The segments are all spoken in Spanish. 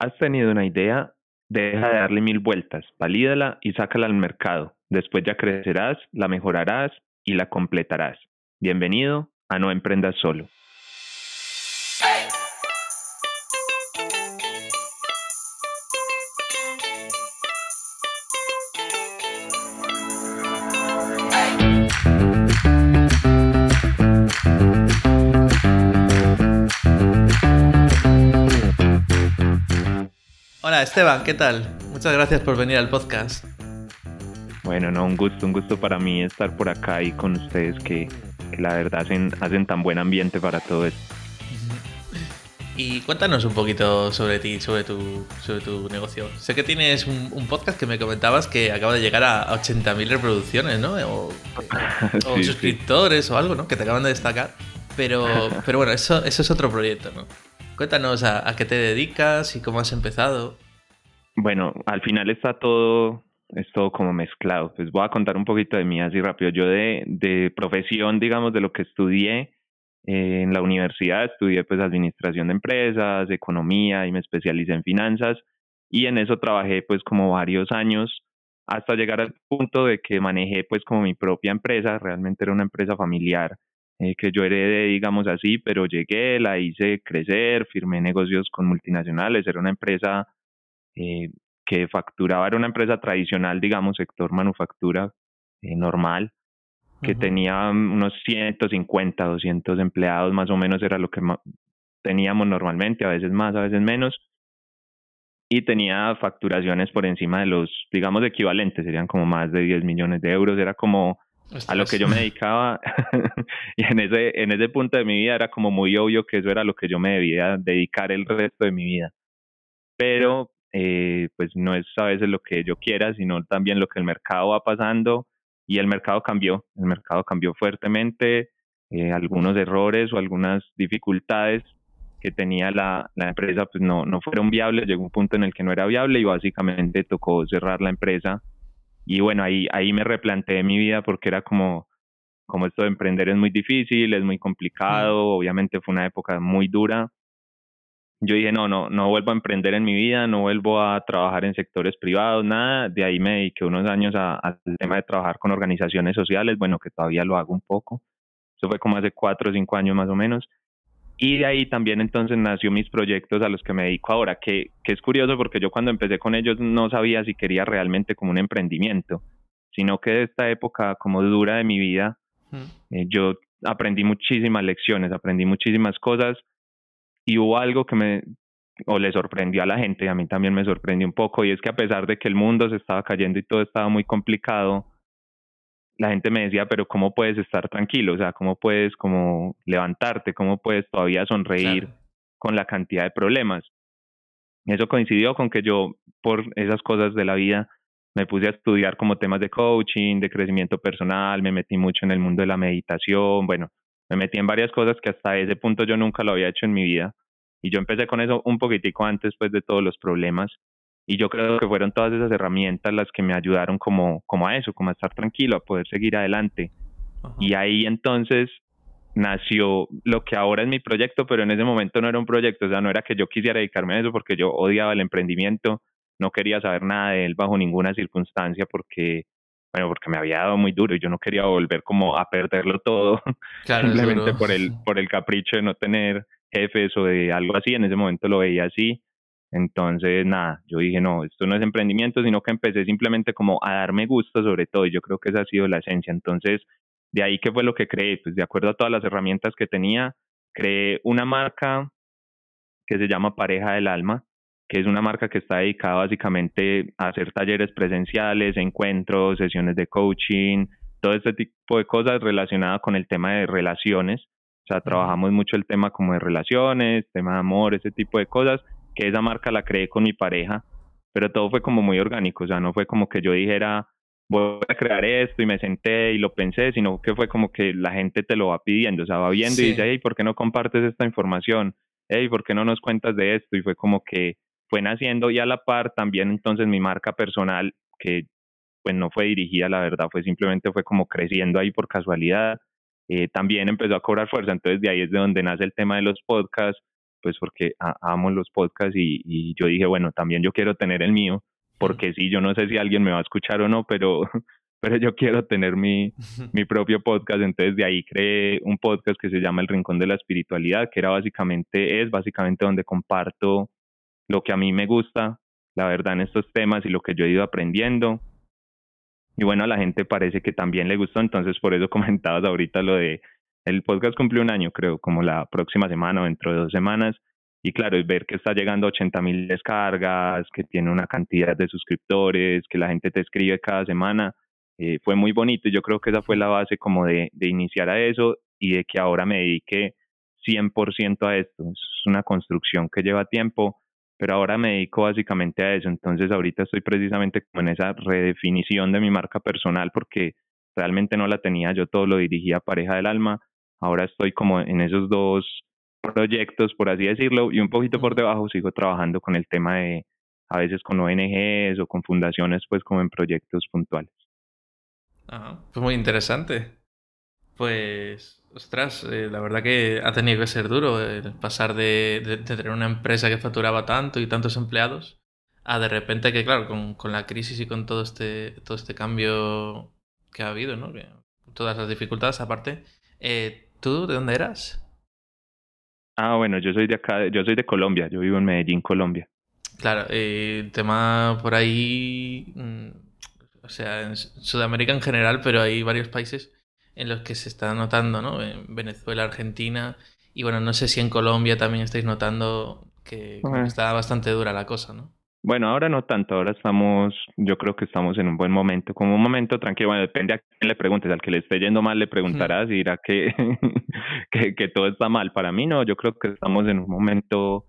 Has tenido una idea, deja de darle mil vueltas, valídala y sácala al mercado. Después ya crecerás, la mejorarás y la completarás. Bienvenido a No Emprendas Solo. Esteban, ¿qué tal? Muchas gracias por venir al podcast. Bueno, no, un gusto, un gusto para mí estar por acá y con ustedes que, la verdad hacen, hacen tan buen ambiente para todo esto. Y cuéntanos un poquito sobre ti, sobre tu, sobre tu negocio. Sé que tienes un, podcast que me comentabas que acaba de llegar a 80.000 reproducciones, ¿no? O, suscriptores o algo, ¿no? Que te acaban de destacar. Pero, pero bueno, eso, eso es otro proyecto, ¿no? Cuéntanos a qué te dedicas y cómo has empezado. Bueno, al final está todo, es todo como mezclado. Pues voy a contar un poquito de mí así rápido. Yo de, de profesión, digamos, de lo que estudié eh, en la universidad, estudié pues administración de empresas, economía y me especialicé en finanzas y en eso trabajé pues como varios años hasta llegar al punto de que manejé pues como mi propia empresa, realmente era una empresa familiar eh, que yo heredé, digamos así, pero llegué, la hice crecer, firmé negocios con multinacionales, era una empresa eh, que facturaba, era una empresa tradicional, digamos, sector manufactura eh, normal, que tenía unos 150, 200 empleados, más o menos era lo que teníamos normalmente, a veces más, a veces menos, y tenía facturaciones por encima de los, digamos, equivalentes, serían como más de 10 millones de euros, era como a lo que yo me dedicaba y en ese, en ese punto de mi vida era como muy obvio que eso era lo que yo me debía dedicar el resto de mi vida. Pero eh, pues no es a veces lo que yo quiera, sino también lo que el mercado va pasando y el mercado cambió, el mercado cambió fuertemente, eh, algunos errores o algunas dificultades que tenía la, la empresa pues no, no fueron viables, llegó un punto en el que no era viable y básicamente tocó cerrar la empresa. Y bueno, ahí, ahí me replanteé mi vida porque era como, como esto de emprender es muy difícil, es muy complicado, obviamente fue una época muy dura yo dije, no, no, no vuelvo a emprender en mi vida, no vuelvo a trabajar en sectores privados, nada. De ahí me dediqué unos años al tema de trabajar con organizaciones sociales, bueno, que todavía lo hago un poco. Eso fue como hace cuatro o cinco años más o menos. Y de ahí también entonces nació mis proyectos a los que me dedico ahora, que, que es curioso porque yo cuando empecé con ellos no sabía si quería realmente como un emprendimiento, sino que de esta época como dura de mi vida, eh, yo aprendí muchísimas lecciones, aprendí muchísimas cosas y hubo algo que me o le sorprendió a la gente y a mí también me sorprendió un poco y es que a pesar de que el mundo se estaba cayendo y todo estaba muy complicado, la gente me decía, pero ¿cómo puedes estar tranquilo? O sea, ¿cómo puedes como levantarte? ¿Cómo puedes todavía sonreír con la cantidad de problemas? Eso coincidió con que yo, por esas cosas de la vida, me puse a estudiar como temas de coaching, de crecimiento personal, me metí mucho en el mundo de la meditación, bueno, me metí en varias cosas que hasta ese punto yo nunca lo había hecho en mi vida. Y yo empecé con eso un poquitico antes pues de todos los problemas. Y yo creo que fueron todas esas herramientas las que me ayudaron como, como a eso, como a estar tranquilo, a poder seguir adelante. Y ahí entonces nació lo que ahora es mi proyecto, pero en ese momento no era un proyecto, o sea, no era que yo quisiera dedicarme a eso porque yo odiaba el emprendimiento, no quería saber nada de él bajo ninguna circunstancia porque bueno, porque me había dado muy duro y yo no quería volver como a perderlo todo simplemente por el, por el capricho de no tener jefes o de algo así, en ese momento lo veía así. Entonces, nada, yo dije, no, esto no es emprendimiento, sino que empecé simplemente como a darme gusto sobre todo y yo creo que esa ha sido la esencia. Entonces, de ahí que fue lo que creé, pues de acuerdo a todas las herramientas que tenía, creé una marca que se llama Pareja del Alma, que es una marca que está dedicada básicamente a hacer talleres presenciales, encuentros, sesiones de coaching, todo este tipo de cosas relacionadas con el tema de relaciones. O sea, trabajamos mucho el tema como de relaciones, tema de amor, ese tipo de cosas, que esa marca la creé con mi pareja, pero todo fue como muy orgánico, o sea, no fue como que yo dijera, voy a crear esto y me senté y lo pensé, sino que fue como que la gente te lo va pidiendo, o sea, va viendo y dice, hey, ¿por qué no compartes esta información? Hey, ¿por qué no nos cuentas de esto? Y fue como que fue naciendo y a la par también entonces mi marca personal, que pues no fue dirigida, la verdad, fue simplemente fue como creciendo ahí por casualidad, eh, también empezó a cobrar fuerza, entonces de ahí es de donde nace el tema de los podcasts, pues porque amo los podcasts y, y yo dije, bueno, también yo quiero tener el mío, porque sí, yo no sé si alguien me va a escuchar o no, pero pero yo quiero tener mi, mi propio podcast, entonces de ahí creé un podcast que se llama El Rincón de la Espiritualidad, que era básicamente, es básicamente donde comparto lo que a mí me gusta, la verdad, en estos temas y lo que yo he ido aprendiendo. Y bueno, a la gente parece que también le gustó, entonces por eso comentabas ahorita lo de, el podcast cumplió un año, creo, como la próxima semana o dentro de dos semanas. Y claro, es ver que está llegando a 80 mil descargas, que tiene una cantidad de suscriptores, que la gente te escribe cada semana eh, fue muy bonito y yo creo que esa fue la base como de, de iniciar a eso y de que ahora me dedique 100% a esto. Es una construcción que lleva tiempo, pero ahora me dedico básicamente a eso. Entonces ahorita estoy precisamente como en esa redefinición de mi marca personal porque realmente no la tenía, yo todo lo dirigía a Pareja del Alma. Ahora estoy como en esos dos proyectos, por así decirlo, y un poquito por debajo sigo trabajando con el tema de a veces con ONGs o con fundaciones, pues como en proyectos puntuales. Ajá, pues muy interesante. Pues, ostras, eh, la verdad que ha tenido que ser duro el pasar de, tener una empresa que facturaba tanto y tantos empleados a de repente que, claro, con, la crisis y con todo este, todo este cambio que ha habido, ¿no? todas las dificultades aparte. Eh, ¿Tú de dónde eras? Ah, bueno, yo soy de acá, yo soy de Colombia, yo vivo en Medellín, Colombia. Claro, eh, el tema por ahí mm, o sea, en Sudamérica en general, pero hay varios países en los que se está notando, ¿no? En Venezuela, Argentina, y bueno, no sé si en Colombia también estáis notando que está bastante dura la cosa, ¿no? Bueno, ahora no tanto, ahora estamos, yo creo que estamos en un buen momento, como un momento tranquilo, bueno, depende a quién le preguntes, al que le esté yendo mal le preguntarás y dirá que, que, que todo está mal. Para mí no, yo creo que estamos en un momento,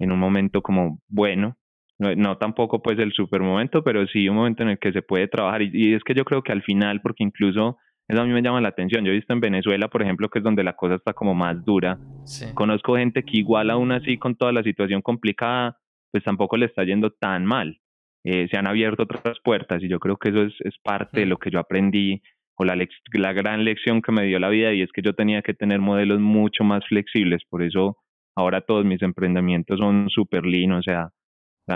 en un momento como bueno, no, tampoco pues el super momento, pero sí un momento en el que se puede trabajar. Y, es que yo creo que al final, porque incluso eso a mí me llama la atención. Yo he visto en Venezuela, por ejemplo, que es donde la cosa está como más dura. Conozco gente que igual aún así con toda la situación complicada, pues tampoco le está yendo tan mal. Eh, se han abierto otras puertas y yo creo que eso es, es parte de lo que yo aprendí o la, la gran lección que me dio la vida y es que yo tenía que tener modelos mucho más flexibles. Por eso ahora todos mis emprendimientos son súper lean, o sea,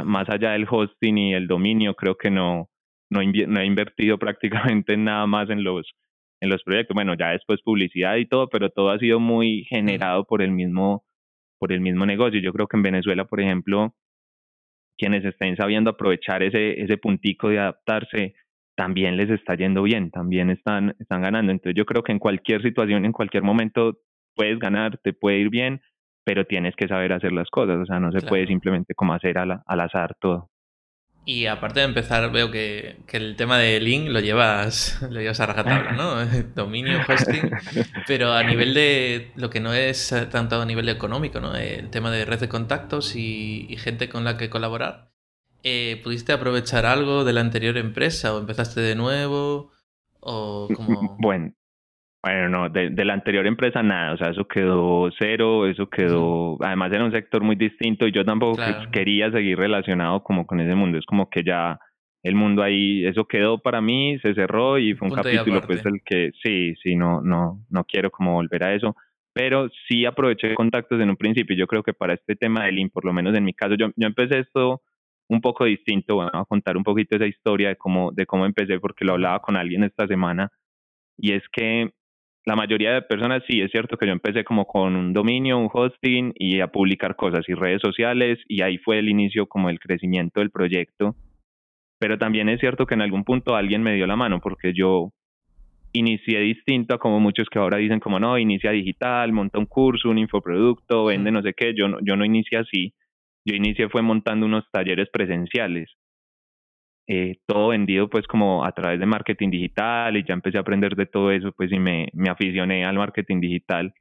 más allá del hosting y el dominio, creo que no, no, he invertido prácticamente nada más en los, en los proyectos. Bueno, ya después publicidad y todo, pero todo ha sido muy generado por el mismo, por el mismo negocio. Yo creo que en Venezuela, por ejemplo, quienes estén sabiendo aprovechar ese, ese puntico de adaptarse, también les está yendo bien, también están, están ganando. Entonces yo creo que en cualquier situación, en cualquier momento, puedes ganar, te puede ir bien, pero tienes que saber hacer las cosas, o sea, no se puede simplemente como hacer al, al, azar todo. Y aparte de empezar, veo que, que el tema de link lo llevas, lo llevas a rajatabla, ¿no? Dominio, hosting, pero a nivel de lo que no es tanto a nivel económico, ¿no? El tema de red de contactos y, y gente con la que colaborar. Eh, ¿Pudiste aprovechar algo de la anterior empresa o empezaste de nuevo? O como... Bueno, bueno, no, de, de, la anterior empresa nada, o sea, eso quedó cero, eso quedó, además era un sector muy distinto y yo tampoco quería seguir relacionado como con ese mundo, es como que ya el mundo ahí, eso quedó para mí, se cerró y fue un capítulo pues el que sí, sí, no, no, no quiero como volver a eso, pero sí aproveché contactos en un principio, yo creo que para este tema del IN, por lo menos en mi caso, yo, yo empecé esto un poco distinto, bueno, a contar un poquito esa historia de cómo, de cómo empecé, porque lo hablaba con alguien esta semana, y es que la mayoría de personas sí, es cierto que yo empecé como con un dominio, un hosting y a publicar cosas y redes sociales y ahí fue el inicio como el crecimiento del proyecto. Pero también es cierto que en algún punto alguien me dio la mano porque yo inicié distinto a como muchos que ahora dicen como no, inicia digital, monta un curso, un infoproducto, vende no sé qué, yo no, yo no inicié así. Yo inicié fue montando unos talleres presenciales eh, todo vendido pues como a través de marketing digital y ya empecé a aprender de todo eso pues y me, me aficioné al marketing digital.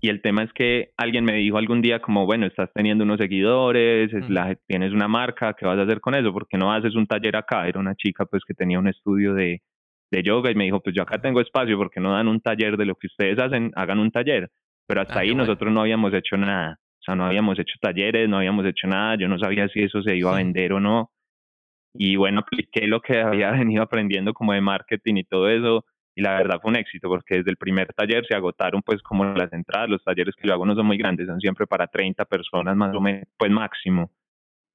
Y el tema es que alguien me dijo algún día como, bueno, estás teniendo unos seguidores, la, tienes una marca, ¿qué vas a hacer con eso? porque no haces un taller acá? Era una chica pues que tenía un estudio de, de yoga y me dijo, pues yo acá tengo espacio, porque no dan un taller de lo que ustedes hacen? Hagan un taller. Pero hasta ah, ahí nosotros no habíamos hecho nada. O sea, no habíamos hecho talleres, no habíamos hecho nada, yo no sabía si eso se iba a vender o no y bueno, apliqué lo que había venido aprendiendo como de marketing y todo eso y la verdad fue un éxito porque desde el primer taller se agotaron pues como las entradas, los talleres que yo hago no son muy grandes, son siempre para 30 personas más o menos, pues máximo.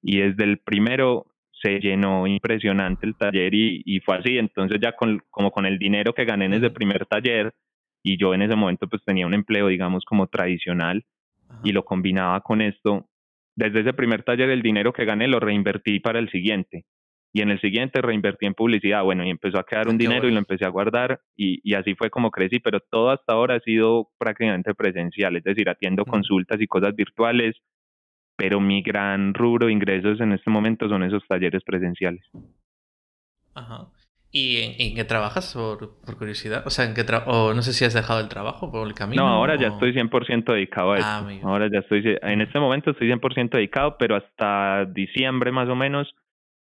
Y desde el primero se llenó impresionante el taller y, y fue así, entonces ya con, como con el dinero que gané en ese primer taller y yo en ese momento pues tenía un empleo digamos como tradicional y lo combinaba con esto, desde ese primer taller el dinero que gané lo reinvertí para el siguiente y en el siguiente reinvertí en publicidad, bueno, y empezó a quedar un dinero y lo empecé a guardar y, y, así fue como crecí, pero todo hasta ahora ha sido prácticamente presencial, es decir, atiendo consultas y cosas virtuales, pero mi gran rubro de ingresos en este momento son esos talleres presenciales. Ajá. ¿Y en, qué trabajas, por, por, curiosidad? O sea, ¿en qué o no sé si has dejado el trabajo por el camino. No, ahora ya estoy 100% dedicado a ah, esto. Ahora ya estoy, en este momento estoy 100% dedicado, pero hasta diciembre más o menos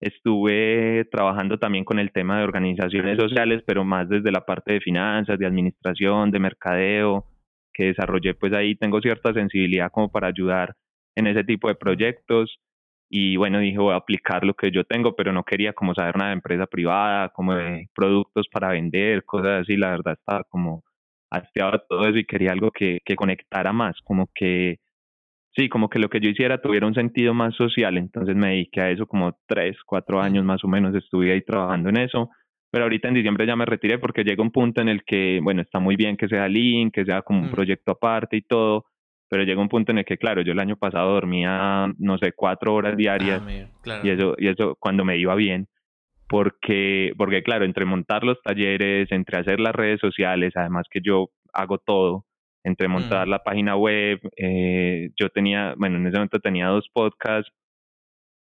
Estuve trabajando también con el tema de organizaciones sociales, pero más desde la parte de finanzas, de administración, de mercadeo, que desarrollé, pues ahí tengo cierta sensibilidad como para ayudar en ese tipo de proyectos. Y bueno, dije, voy a aplicar lo que yo tengo, pero no quería como saber nada de empresa privada, como de productos para vender, cosas así. La verdad estaba como hastiado todo eso y quería algo que, que conectara más, como que sí, como que lo que yo hiciera tuviera un sentido más social, entonces me dediqué a eso como tres, cuatro años más o menos, estuve ahí trabajando en eso, pero ahorita en diciembre ya me retiré porque llega un punto en el que, bueno, está muy bien que sea Link, que sea como un proyecto aparte y todo, pero llega un punto en el que, claro, yo el año pasado dormía, no sé, cuatro horas ah, diarias y eso, y eso cuando me iba bien, porque, porque claro, entre montar los talleres, entre hacer las redes sociales, además que yo hago todo, entre montar mm. la página web, eh, yo tenía, bueno, en ese momento tenía dos podcasts,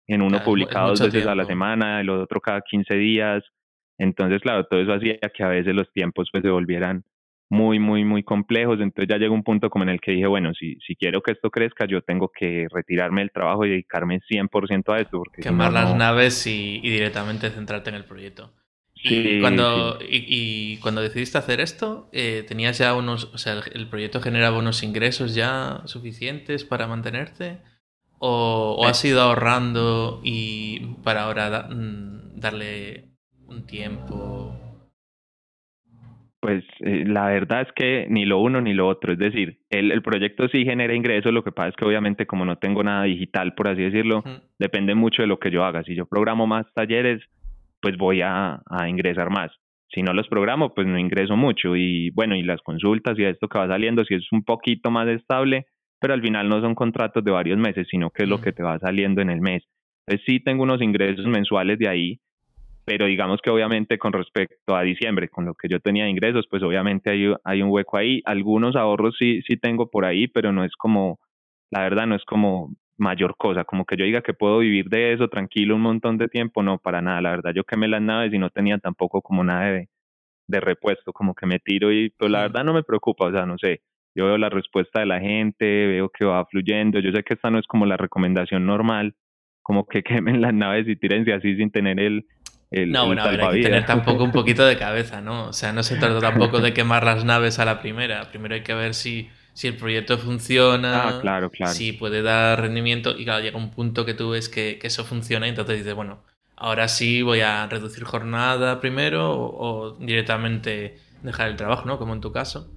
en uno publicado dos veces a la semana, el otro cada 15 días, entonces claro, todo eso hacía que a veces los tiempos pues se volvieran muy, muy, muy complejos, entonces ya llegó un punto como en el que dije, bueno, si, si quiero que esto crezca, yo tengo que retirarme del trabajo y dedicarme 100% a esto. Porque Quemar las naves y, y directamente centrarte en el proyecto y, cuando, y, cuando decidiste hacer esto, eh, ¿tenías ya unos, o sea, el, proyecto generaba unos ingresos ya suficientes para mantenerte? ¿O, has ido ahorrando y para ahora mm, darle un tiempo? Pues eh, la verdad es que ni lo uno ni lo otro. Es decir, el, el, proyecto sí genera ingresos, lo que pasa es que obviamente como no tengo nada digital, por así decirlo, depende mucho de lo que yo haga. Si yo programo más talleres, pues voy a, a ingresar más. Si no los programo, pues no ingreso mucho. Y bueno, y las consultas y esto que va saliendo, si es un poquito más estable, pero al final no son contratos de varios meses, sino que es lo que te va saliendo en el mes. Entonces sí tengo unos ingresos mensuales de ahí, pero digamos que obviamente con respecto a diciembre, con lo que yo tenía de ingresos, pues obviamente hay, hay un hueco ahí. Algunos ahorros sí, sí tengo por ahí, pero no es como, la verdad no es como mayor cosa, como que yo diga que puedo vivir de eso tranquilo un montón de tiempo, no, para nada, la verdad yo quemé las naves y no tenía tampoco como nada de, de repuesto, como que me tiro y, pero la verdad no me preocupa, o sea, no sé, yo veo la respuesta de la gente, veo que va fluyendo, yo sé que esta no es como la recomendación normal, como que quemen las naves y tírense así sin tener el, el, no, bueno, hay que tener tampoco un poquito de cabeza, ¿no? O sea, no se trata tampoco de quemar las naves a la primera. Primero hay que ver si si el proyecto funciona, ah, claro, claro. si puede dar rendimiento y claro, llega un punto que tú ves que, eso funciona y entonces dices, bueno, ahora sí voy a reducir jornada primero o, directamente dejar el trabajo, ¿no? Como en tu caso.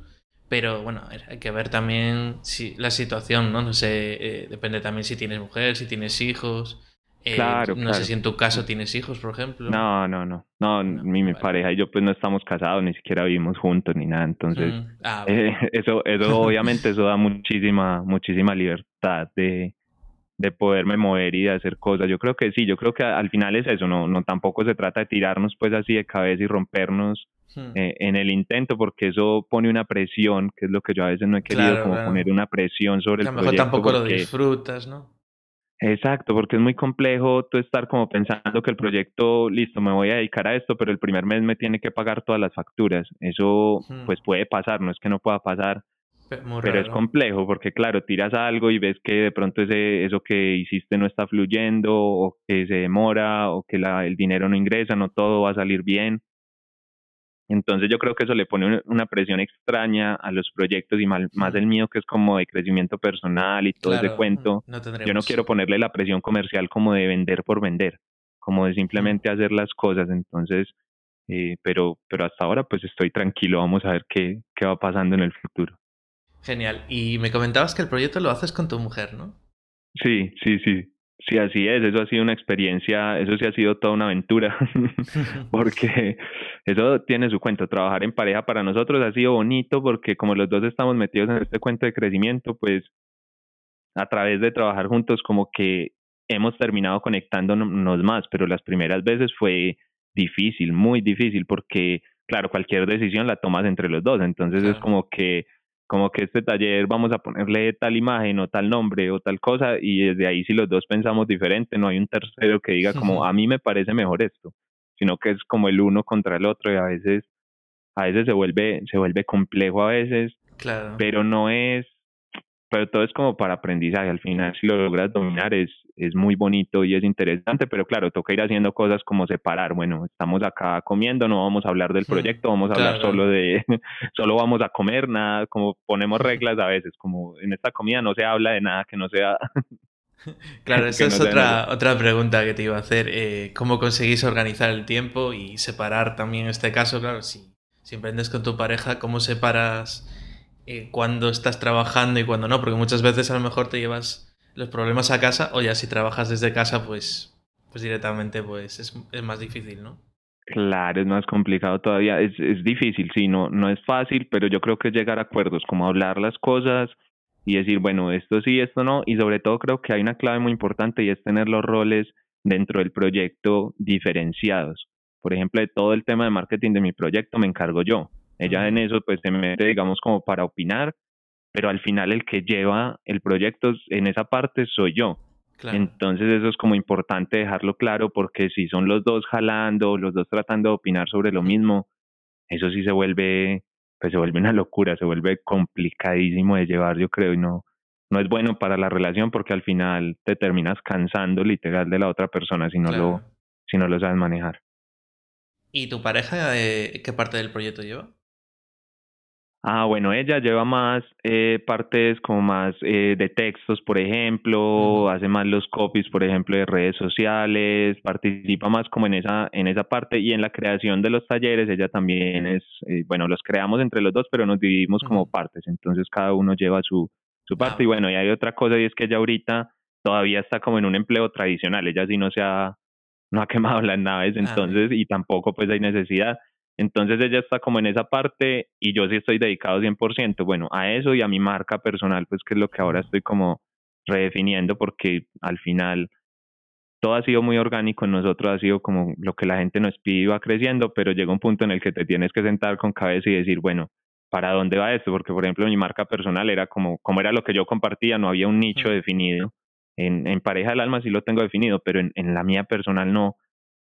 Pero bueno, hay que ver también si, la situación, ¿no? No sé, eh, depende también si tienes mujer, si tienes hijos. Eh, claro, no sé si en tu caso tienes hijos, por ejemplo. No, no, no. No, mi, pareja y yo pues no estamos casados, ni siquiera vivimos juntos ni nada. Entonces, mm, ah, eh, eso, eso obviamente eso da muchísima, muchísima libertad de, de poderme mover y de hacer cosas. Yo creo que sí, yo creo que al final es eso, no, no tampoco se trata de tirarnos pues así de cabeza y rompernos hmm. eh, en el intento, porque eso pone una presión, que es lo que yo a veces no he querido, como poner una presión sobre el proyecto. A lo mejor tampoco lo disfrutas, ¿no? Exacto, porque es muy complejo tú estar como pensando que el proyecto, listo, me voy a dedicar a esto, pero el primer mes me tiene que pagar todas las facturas. Eso pues puede pasar, no es que no pueda pasar, pero es complejo porque claro, tiras algo y ves que de pronto ese, eso que hiciste no está fluyendo o que se demora o que la, el dinero no ingresa, no todo va a salir bien. Entonces yo creo que eso le pone una presión extraña a los proyectos y más, más el mío que es como de crecimiento personal y todo ese cuento. yo no quiero ponerle la presión comercial como de vender por vender, como de simplemente hacer las cosas. Entonces eh, pero, pero hasta ahora pues estoy tranquilo, vamos a ver qué, qué va pasando en el futuro. Genial. Y me comentabas que el proyecto lo haces con tu mujer, ¿no? Sí, sí, sí. Sí, así es. Eso ha sido una experiencia, eso sí ha sido toda una aventura, porque eso tiene su cuento. Trabajar en pareja para nosotros ha sido bonito porque como los dos estamos metidos en este cuento de crecimiento, pues a través de trabajar juntos como que hemos terminado conectándonos más, pero las primeras veces fue difícil, muy difícil, porque claro, cualquier decisión la tomas entre los dos, entonces es como que como que este taller vamos a ponerle tal imagen o tal nombre o tal cosa y desde ahí si los dos pensamos diferente, no hay un tercero que diga como a mí me parece mejor esto, sino que es como el uno contra el otro y a veces a veces se vuelve se vuelve complejo a veces, claro. pero no es pero todo es como para aprendizaje. Al final, si lo logras dominar, es, es muy bonito y es interesante, pero claro, toca ir haciendo cosas como separar. Bueno, estamos acá comiendo, no vamos a hablar del proyecto, vamos a hablar solo de, solo vamos a comer, nada, como ponemos reglas a veces, como en esta comida no se habla de nada que no sea. Claro, esa es otra, otra pregunta que te iba a hacer. Eh, ¿Cómo conseguís organizar el tiempo y separar también este caso? Claro, si, si emprendes con tu pareja, ¿cómo separas eh, cuando estás trabajando y cuando no, porque muchas veces a lo mejor te llevas los problemas a casa o ya si trabajas desde casa, pues, pues directamente pues es, es más difícil, ¿no? Claro, es más complicado todavía, es, es difícil, sí, no, no es fácil, pero yo creo que es llegar a acuerdos, como hablar las cosas y decir, bueno, esto sí, esto no, y sobre todo creo que hay una clave muy importante y es tener los roles dentro del proyecto diferenciados. Por ejemplo, de todo el tema de marketing de mi proyecto me encargo yo. Ella en eso pues se mete, digamos, como para opinar, pero al final el que lleva el proyecto en esa parte soy yo. Entonces eso es como importante dejarlo claro porque si son los dos jalando, los dos tratando de opinar sobre lo mismo, eso sí se vuelve, pues se vuelve una locura, se vuelve complicadísimo de llevar, yo creo, y no, no es bueno para la relación porque al final te terminas cansando literal de la otra persona si no lo, si no lo sabes manejar. ¿Y tu pareja eh, qué parte del proyecto lleva? Ah, bueno, ella lleva más eh, partes como más eh, de textos, por ejemplo, hace más los copies, por ejemplo, de redes sociales, participa más como en esa en esa parte y en la creación de los talleres ella también es, eh, bueno, los creamos entre los dos, pero nos dividimos como partes, entonces cada uno lleva su su parte y bueno, y hay otra cosa y es que ella ahorita todavía está como en un empleo tradicional, ella sí no se ha no ha quemado las naves, ah, entonces y tampoco pues hay necesidad entonces ella está como en esa parte y yo sí estoy dedicado 100%, bueno, a eso y a mi marca personal, pues que es lo que ahora estoy como redefiniendo porque al final todo ha sido muy orgánico en nosotros, ha sido como lo que la gente nos pide y va creciendo, pero llega un punto en el que te tienes que sentar con cabeza y decir, bueno, ¿para dónde va esto? Porque, por ejemplo, mi marca personal era como, como era lo que yo compartía, no había un nicho definido. En, en pareja del alma sí lo tengo definido, pero en, en la mía personal no.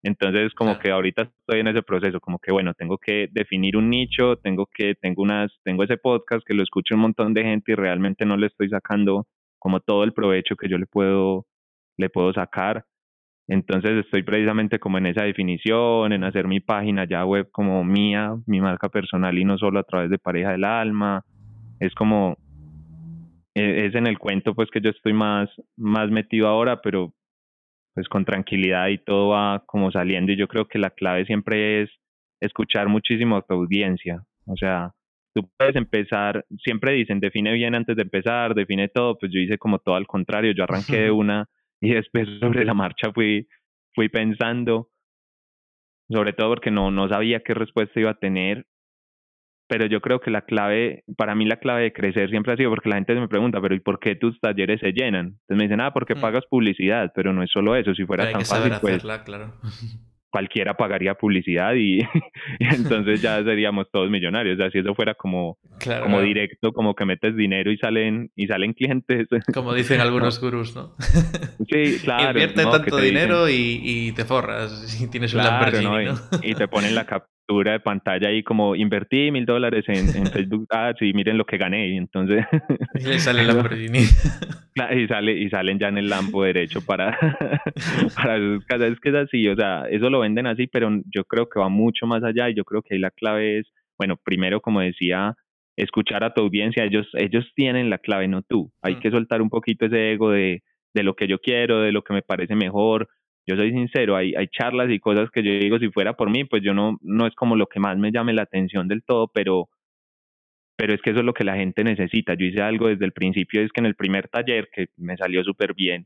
Entonces, como que ahorita estoy en ese proceso, como que bueno, tengo que definir un nicho, tengo que, tengo unas, tengo ese podcast que lo escucha un montón de gente y realmente no le estoy sacando como todo el provecho que yo le puedo, le puedo sacar. Entonces estoy precisamente como en esa definición, en hacer mi página ya web como mía, mi marca personal y no solo a través de pareja del alma. Es como, e, es en el cuento pues que yo estoy más, más metido ahora, pero pues con tranquilidad y todo va como saliendo. Y yo creo que la clave siempre es escuchar muchísimo a tu audiencia, o sea, tú puedes empezar, siempre dicen, define bien antes de empezar, define todo, pues yo hice como todo al contrario, yo arranqué de una y después sobre la marcha fui, fui pensando, sobre todo porque no, no sabía qué respuesta iba a tener pero yo creo que la clave, para mí la clave de crecer siempre ha sido porque la gente me pregunta, pero ¿y por qué tus talleres se llenan? Entonces me dicen, ah, porque mm. pagas publicidad, pero no es solo eso, si fuera tan fácil, pues claro. cualquiera pagaría publicidad y, entonces ya seríamos todos millonarios, o sea, si eso fuera como, como directo, como que metes dinero y salen y salen clientes. Como dicen algunos gurús, ¿no? Sí, claro. Invierte tanto dinero y, y, te forras y tienes un Lamborghini, ¿no? Y, te ponen la, cap de pantalla ahí como invertí mil dólares en, Facebook Ads y miren lo que gané y entonces y le sale el Lamborghini. Y sale y salen ya en el Lambo derecho para para sus casas. Es que es así o sea eso lo venden así pero yo creo que va mucho más allá y yo creo que ahí la clave es bueno primero como decía escuchar a tu audiencia. Ellos ellos tienen la clave no tú. Hay mm. que soltar un poquito ese ego de de lo que yo quiero de lo que me parece mejor yo soy sincero, hay, hay charlas y cosas que yo digo, si fuera por mí, pues yo no, no es como lo que más me llame la atención del todo, pero, pero es que eso es lo que la gente necesita. Yo hice algo desde el principio, es que en el primer taller, que me salió súper bien,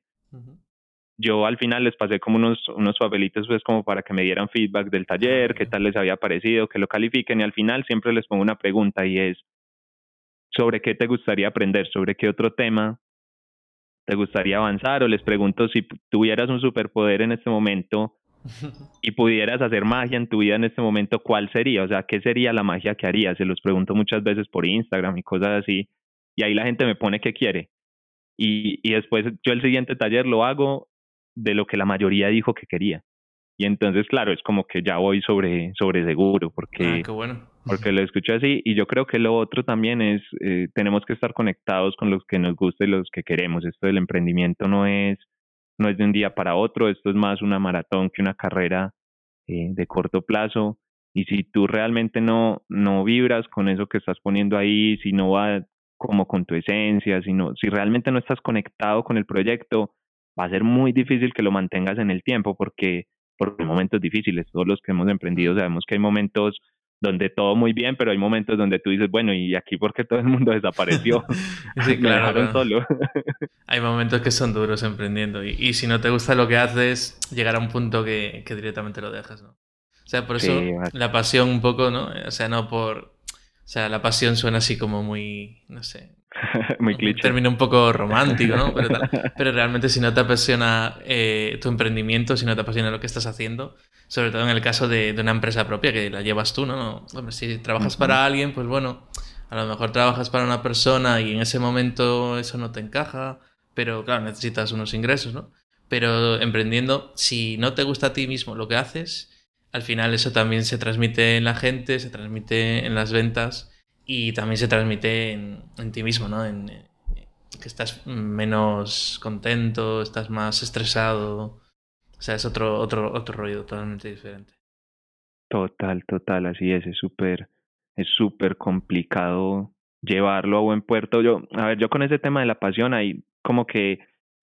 yo al final les pasé como unos, unos papelitos pues como para que me dieran feedback del taller, qué tal les había parecido, que lo califiquen y al final siempre les pongo una pregunta y es sobre qué te gustaría aprender, sobre qué otro tema te gustaría avanzar o les pregunto si tuvieras un superpoder en este momento y pudieras hacer magia en tu vida en este momento, ¿cuál sería? O sea, ¿qué sería la magia que harías? Se los pregunto muchas veces por Instagram y cosas así y ahí la gente me pone qué quiere. Y, y después yo el siguiente taller lo hago de lo que la mayoría dijo que quería. Y entonces, claro, es como que ya voy sobre, sobre seguro, porque, ah, bueno. porque lo escucho así. Y yo creo que lo otro también es, eh, tenemos que estar conectados con los que nos gusta y los que queremos. Esto del emprendimiento no es, no es de un día para otro, esto es más una maratón que una carrera eh, de corto plazo. Y si tú realmente no, no vibras con eso que estás poniendo ahí, si no va como con tu esencia, si, no, si realmente no estás conectado con el proyecto, va a ser muy difícil que lo mantengas en el tiempo porque, porque hay momentos difíciles. Todos los que hemos emprendido sabemos que hay momentos donde todo muy bien, pero hay momentos donde tú dices, bueno, ¿y aquí por qué todo el mundo desapareció? sí, claro. solo. hay momentos que son duros emprendiendo y, y, si no te gusta lo que haces, llegar a un punto que, que directamente lo dejas, ¿no? O sea, por eso la pasión un poco, ¿no? O sea, no por... O sea, la pasión suena así como muy, no sé, Muy cliché. Termina un poco romántico, ¿no? Pero, realmente si no te apasiona eh, tu emprendimiento, si no te apasiona lo que estás haciendo, sobre todo en el caso de, una empresa propia que la llevas tú, ¿no? si trabajas para alguien, pues bueno, a lo mejor trabajas para una persona y en ese momento eso no te encaja, pero claro, necesitas unos ingresos, ¿no? Pero emprendiendo, si no te gusta a ti mismo lo que haces, al final eso también se transmite en la gente, se transmite en las ventas y también se transmite en, ti mismo, ¿no? En, que estás menos contento, estás más estresado. O sea, es otro, otro, otro rollo totalmente diferente. Total, total, así es, es súper, es súper complicado llevarlo a buen puerto. Yo, a ver, yo con ese tema de la pasión ahí como que,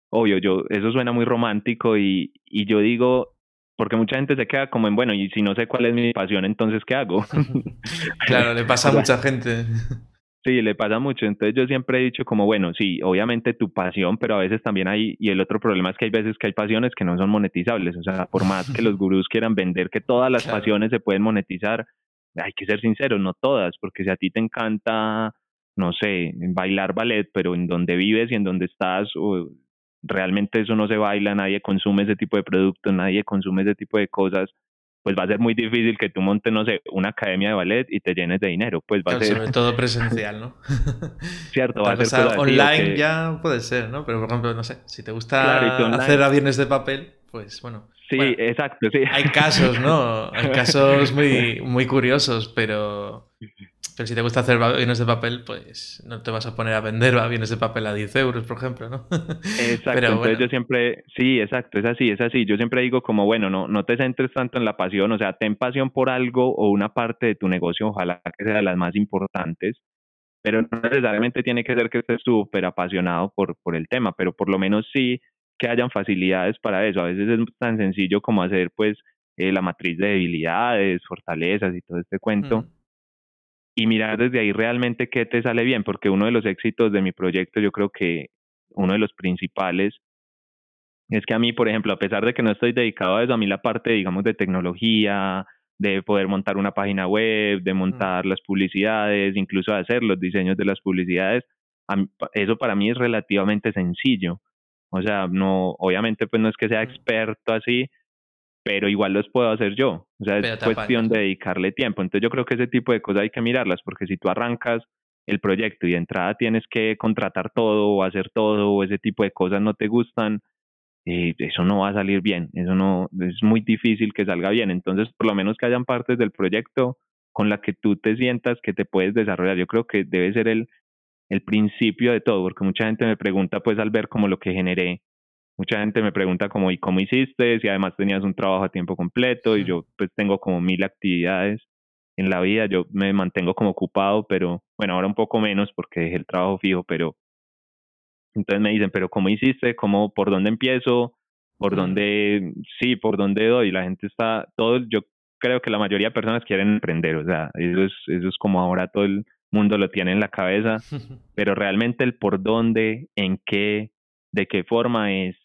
obvio, yo, eso suena muy romántico y, y yo digo, porque mucha gente se queda como en, bueno, y si no sé cuál es mi pasión, entonces, ¿qué hago? claro, le pasa a mucha gente. Sí, le pasa mucho. Entonces yo siempre he dicho como, bueno, sí, obviamente tu pasión, pero a veces también hay, y el otro problema es que hay veces que hay pasiones que no son monetizables. O sea, por más que los gurús quieran vender que todas las pasiones se pueden monetizar, hay que ser sinceros, no todas, porque si a ti te encanta, no sé, bailar ballet, pero en donde vives y en donde estás, o realmente eso no se baila, nadie consume ese tipo de productos, nadie consume ese tipo de cosas, pues va a ser muy difícil que tú montes, no sé, una academia de ballet y te llenes de dinero. Pues va a ser... Sobre todo presencial, ¿no? Cierto, va a ser online ya puede ser, ¿no? Pero por ejemplo, no sé, si te gusta hacer aviones de papel, pues bueno. Sí, exacto, sí. Hay casos, ¿no? Hay casos muy, muy curiosos, pero pero si te gusta hacer aviones de papel, pues no te vas a poner a vender aviones de papel a 10 euros, por ejemplo, ¿no? Exacto, entonces yo siempre, sí, exacto, es así, es así. Yo siempre digo como, bueno, no, no te centres tanto en la pasión, o sea, ten pasión por algo o una parte de tu negocio, ojalá que sea de las más importantes, pero no necesariamente tiene que ser que estés súper apasionado por, por el tema, pero por lo menos sí que hayan facilidades para eso. A veces es tan sencillo como hacer, pues, eh, la matriz de debilidades, fortalezas y todo este cuento. Mm y mirar desde ahí realmente qué te sale bien, porque uno de los éxitos de mi proyecto, yo creo que uno de los principales, es que a mí, por ejemplo, a pesar de que no estoy dedicado a eso, a mí la parte, digamos, de tecnología, de poder montar una página web, de montar las publicidades, incluso hacer los diseños de las publicidades, eso para mí es relativamente sencillo. O sea, no, obviamente pues no es que sea experto así, pero igual los puedo hacer yo. O sea, es cuestión de dedicarle tiempo. Entonces yo creo que ese tipo de cosas hay que mirarlas, porque si tú arrancas el proyecto y de entrada tienes que contratar todo o hacer todo o ese tipo de cosas no te gustan, eh, eso no va a salir bien. Eso no, es muy difícil que salga bien. Entonces, por lo menos que hayan partes del proyecto con la que tú te sientas que te puedes desarrollar. Yo creo que debe ser el, el principio de todo, porque mucha gente me pregunta, pues al ver como lo que generé, mucha gente me pregunta como, ¿y cómo hiciste? Si además tenías un trabajo a tiempo completo y yo pues tengo como mil actividades en la vida, yo me mantengo como ocupado, pero bueno, ahora un poco menos porque dejé el trabajo fijo, pero entonces me dicen, pero ¿cómo hiciste? ¿Cómo, por dónde empiezo? por dónde, sí, por dónde doy. La gente está, todo, yo creo que la mayoría de personas quieren emprender, o sea, eso es, eso es como ahora todo el mundo lo tiene en la cabeza, pero realmente el por dónde, en qué, de qué forma es,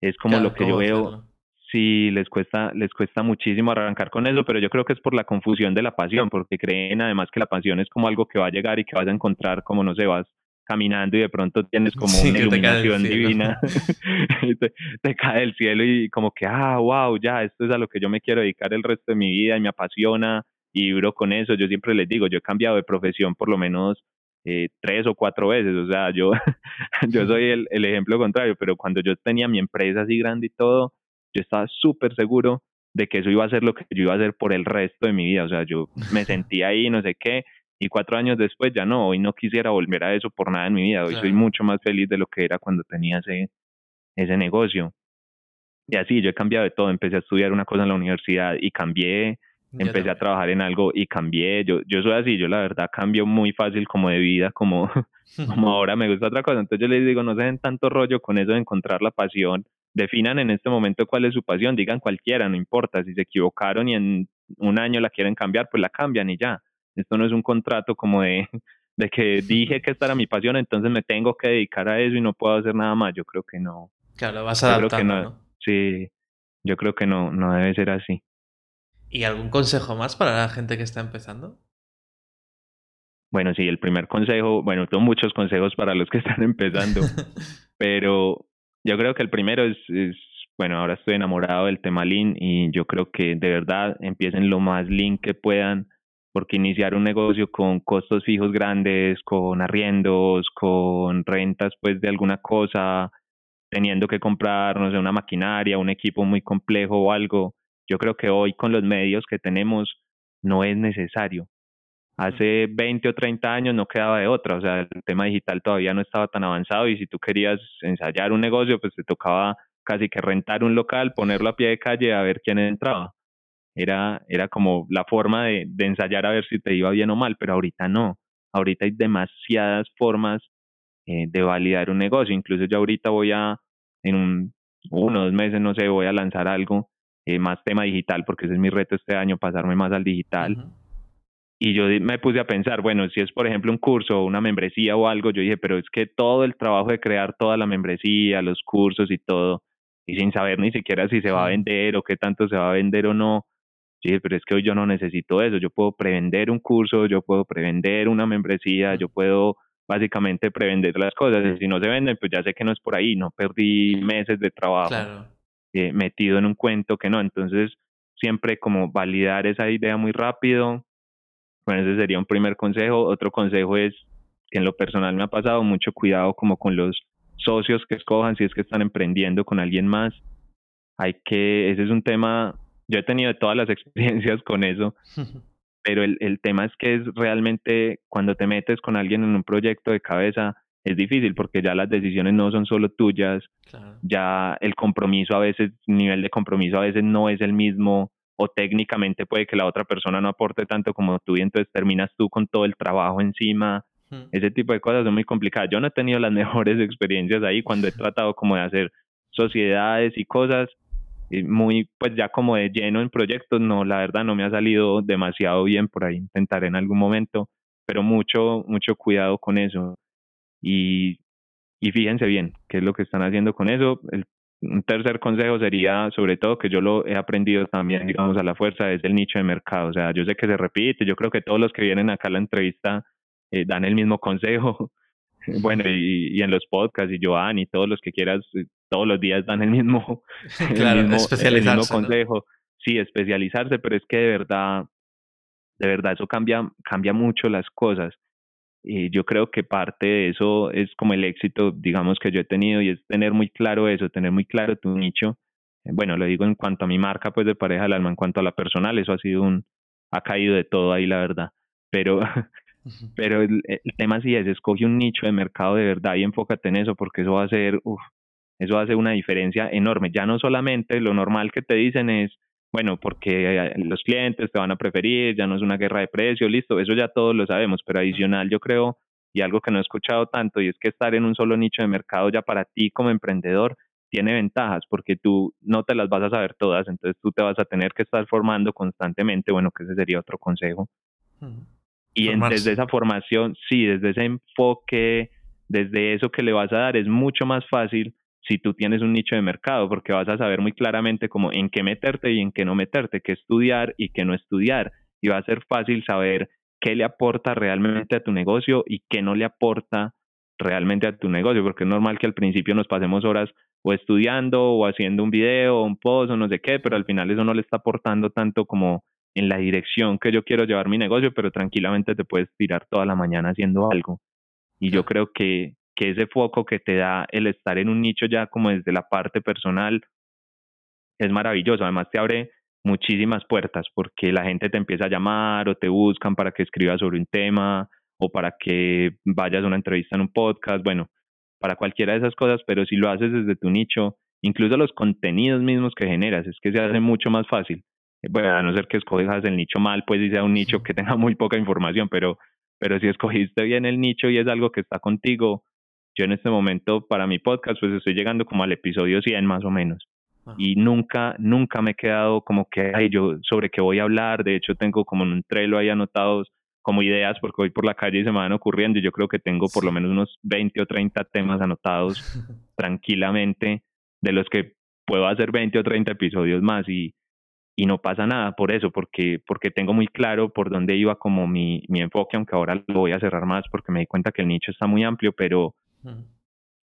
es como lo que yo veo. Sí, les cuesta, les cuesta muchísimo arrancar con eso, pero yo creo que es por la confusión de la pasión, porque creen además que la pasión es como algo que va a llegar y que vas a encontrar como no sé, vas caminando y de pronto tienes como una iluminación divina, te, cae del cielo y como que, ah, wow, ya, esto es a lo que yo me quiero dedicar el resto de mi vida y me apasiona y vibro con eso. Yo siempre les digo, yo he cambiado de profesión por lo menos eh, tres o cuatro veces, o sea, yo, yo soy el, el ejemplo contrario, pero cuando yo tenía mi empresa así grande y todo, yo estaba súper seguro de que eso iba a ser lo que yo iba a hacer por el resto de mi vida, o sea, yo me sentía ahí, no sé qué, y cuatro años después ya no, hoy no quisiera volver a eso por nada en mi vida, hoy soy mucho más feliz de lo que era cuando tenía ese, ese negocio. Y así, yo he cambiado de todo, empecé a estudiar una cosa en la universidad y cambié, empecé a trabajar en algo y cambié, yo, yo soy así, yo la verdad cambio muy fácil como de vida, como, como ahora me gusta otra cosa, entonces yo les digo, no se den tanto rollo con eso de encontrar la pasión, definan en este momento cuál es su pasión, digan cualquiera, no importa, si se equivocaron y en un año la quieren cambiar, pues la cambian y ya. Esto no es un contrato como de, de que dije que esta era mi pasión, entonces me tengo que dedicar a eso y no puedo hacer nada más. Yo creo que no. Claro, vas a que no, Sí, yo creo que no, no debe ser así. ¿Y algún consejo más para la gente que está empezando? Bueno, sí, el primer consejo, bueno, tengo muchos consejos para los que están empezando, pero yo creo que el primero es, es, bueno, ahora estoy enamorado del tema Lean y yo creo que de verdad empiecen lo más Lean que puedan porque iniciar un negocio con costos fijos grandes, con arriendos, con rentas pues de alguna cosa, teniendo que comprar, no sé, una maquinaria, un equipo muy complejo o algo, yo creo que hoy con los medios que tenemos no es necesario. Hace 20 o 30 años no quedaba de otra, o sea, el tema digital todavía no estaba tan avanzado y si tú querías ensayar un negocio, pues te tocaba casi que rentar un local, ponerlo a pie de calle a ver quién entraba era, era como la forma de, de ensayar a ver si te iba bien o mal, pero ahorita no. Ahorita hay demasiadas formas eh, de validar un negocio. Incluso yo ahorita voy a, en un, uno o dos meses, no sé, voy a lanzar algo eh, más tema digital, porque ese es mi reto este año, pasarme más al digital. Y yo me puse a pensar, bueno, si es por ejemplo un curso o una membresía o algo, yo dije, pero es que todo el trabajo de crear toda la membresía, los cursos y todo, y sin saber ni siquiera si se va a vender o qué tanto se va a vender o no, Sí, pero es que hoy yo no necesito eso. Yo puedo prevender un curso, yo puedo prevender una membresía, yo puedo básicamente prevender las cosas. Y si no se venden, pues ya sé que no es por ahí. No perdí meses de trabajo eh, metido en un cuento que no. Entonces, siempre como validar esa idea muy rápido. Bueno, ese sería un primer consejo. Otro consejo es que en lo personal me ha pasado mucho cuidado como con los socios que escojan si es que están emprendiendo con alguien más. Hay que, ese es un tema yo he tenido todas las experiencias con eso, pero el, el tema es que es realmente cuando te metes con alguien en un proyecto de cabeza, es difícil porque ya las decisiones no son solo tuyas, ya el compromiso a veces, nivel de compromiso a veces no es el mismo o técnicamente puede que la otra persona no aporte tanto como tú y entonces terminas tú con todo el trabajo encima. Ese tipo de cosas son muy complicadas. Yo no he tenido las mejores experiencias ahí cuando he tratado como de hacer sociedades y cosas muy, pues ya como de lleno en proyectos, no, la verdad no me ha salido demasiado bien, por ahí intentaré en algún momento, pero mucho, mucho cuidado con eso. Y, y fíjense bien qué es lo que están haciendo con eso. El, un tercer consejo sería, sobre todo, que yo lo he aprendido también, digamos, a la fuerza, es el nicho de mercado. O sea, yo sé que se repite, yo creo que todos los que vienen acá a la entrevista eh, dan el mismo consejo, bueno, y, y, en los podcasts, y Joan, y todos los que quieras, eh, todos los días dan el mismo, claro, especializarse, consejo. Sí, especializarse, pero es que de verdad, de verdad, eso cambia, cambia mucho las cosas. Y yo creo que parte de eso es como el éxito, digamos, que yo he tenido, y es tener muy claro eso, tener muy claro tu nicho. Bueno, lo digo en cuanto a mi marca, pues de pareja del alma, en cuanto a la personal, eso ha sido un, ha caído de todo ahí, la verdad. Pero, pero el, tema sí es, escoge un nicho de mercado de verdad y enfócate en eso, porque eso va a ser, uf, eso hace una diferencia enorme. Ya no solamente lo normal que te dicen es, bueno, porque eh, los clientes te van a preferir, ya no es una guerra de precios, listo, eso ya todos lo sabemos, pero adicional yo creo, y algo que no he escuchado tanto, y es que estar en un solo nicho de mercado ya para ti como emprendedor tiene ventajas porque tú no te las vas a saber todas, entonces tú te vas a tener que estar formando constantemente, bueno, que ese sería otro consejo. Y desde esa formación, sí, desde ese enfoque, desde eso que le vas a dar, es mucho más fácil si tú tienes un nicho de mercado, porque vas a saber muy claramente cómo en qué meterte y en qué no meterte, qué estudiar y qué no estudiar. Y va a ser fácil saber qué le aporta realmente a tu negocio y qué no le aporta realmente a tu negocio, porque es normal que al principio nos pasemos horas o estudiando o haciendo un video o un post o no sé qué, pero al final eso no le está aportando tanto como en la dirección que yo quiero llevar mi negocio, pero tranquilamente te puedes tirar toda la mañana haciendo algo. Y yo creo que, que ese foco que te da el estar en un nicho ya como desde la parte personal es maravilloso. Además te abre muchísimas puertas porque la gente te empieza a llamar o te buscan para que escribas sobre un tema o para que vayas a una entrevista en un podcast, bueno, para cualquiera de esas cosas, pero si lo haces desde tu nicho, incluso los contenidos mismos que generas, es que se hace mucho más fácil. Bueno, a no ser que escojas el nicho mal, pues y sea un nicho que tenga muy poca información, pero, pero si escogiste bien el nicho y es algo que está contigo, yo en este momento para mi podcast pues estoy llegando como al episodio 100 más o menos. Y nunca, nunca me he quedado como que, ay, yo sobre qué voy a hablar. De hecho, tengo como un trelo ahí anotados como ideas porque voy por la calle y se me van ocurriendo y yo creo que tengo por lo menos unos 20 o 30 temas anotados tranquilamente de los que puedo hacer 20 o 30 episodios más y, y no pasa nada por eso, porque, porque tengo muy claro por dónde iba como mi, mi enfoque, aunque ahora lo voy a cerrar más porque me di cuenta que el nicho está muy amplio, pero,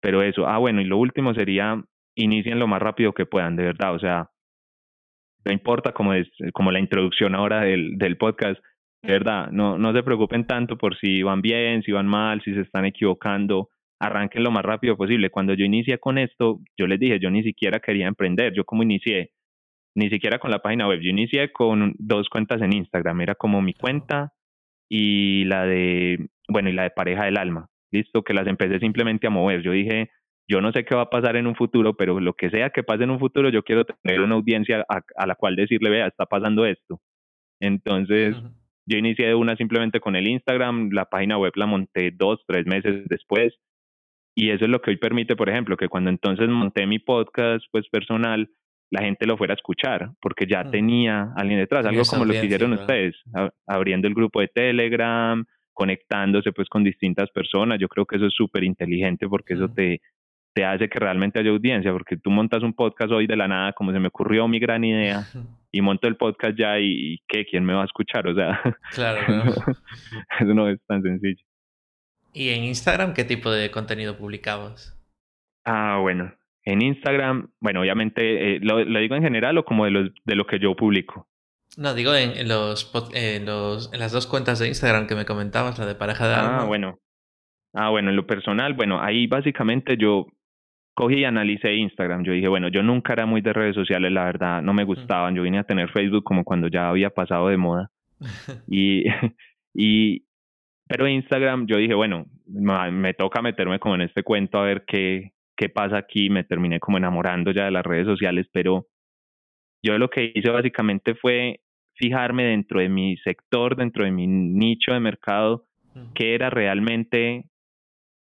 pero eso, ah bueno, y lo último sería inicien lo más rápido que puedan, de verdad, o sea, no importa como es como la introducción ahora del, del podcast, de verdad, no, no se preocupen tanto por si van bien, si van mal, si se están equivocando, arranquen lo más rápido posible. Cuando yo inicié con esto, yo les dije, yo ni siquiera quería emprender, yo como inicié, ni siquiera con la página web. Yo inicié con dos cuentas en Instagram. Era como mi cuenta y la de, bueno, y la de pareja del alma. Listo, que las empecé simplemente a mover. Yo dije, yo no sé qué va a pasar en un futuro, pero lo que sea que pase en un futuro, yo quiero tener una audiencia a, la cual decirle, vea, está pasando esto. Entonces, yo inicié una simplemente con el Instagram, la página web la monté dos, tres meses después. Y eso es lo que hoy permite, por ejemplo, que cuando entonces monté mi podcast pues personal, la gente lo fuera a escuchar, porque ya tenía alguien detrás, algo como lo que hicieron ustedes, abriendo el grupo de Telegram, conectándose pues con distintas personas. Yo creo que eso es súper inteligente porque eso te, te hace que realmente haya audiencia, porque tú montas un podcast hoy de la nada, como se me ocurrió mi gran idea, y monto el podcast ya y, ¿qué? ¿Quién me va a escuchar? O sea, claro, eso no es tan sencillo. ¿Y en Instagram qué tipo de contenido publicabas? Ah, bueno, en Instagram, bueno, obviamente, eh, lo, digo en general o como de, los, de lo que yo publico. No, digo en, los, en, los, en las dos cuentas de Instagram que me comentabas, la de pareja de Ah, bueno. Ah, bueno, en lo personal, bueno, ahí básicamente yo cogí y analicé Instagram. Yo dije, bueno, yo nunca era muy de redes sociales, la verdad, no me gustaban. Yo vine a tener Facebook como cuando ya había pasado de moda. y, y, pero Instagram, yo dije, bueno, me toca meterme como en este cuento a ver qué, qué pasa aquí, me terminé como enamorando ya de las redes sociales, pero yo lo que hice básicamente fue fijarme dentro de mi sector, dentro de mi nicho de mercado, qué era realmente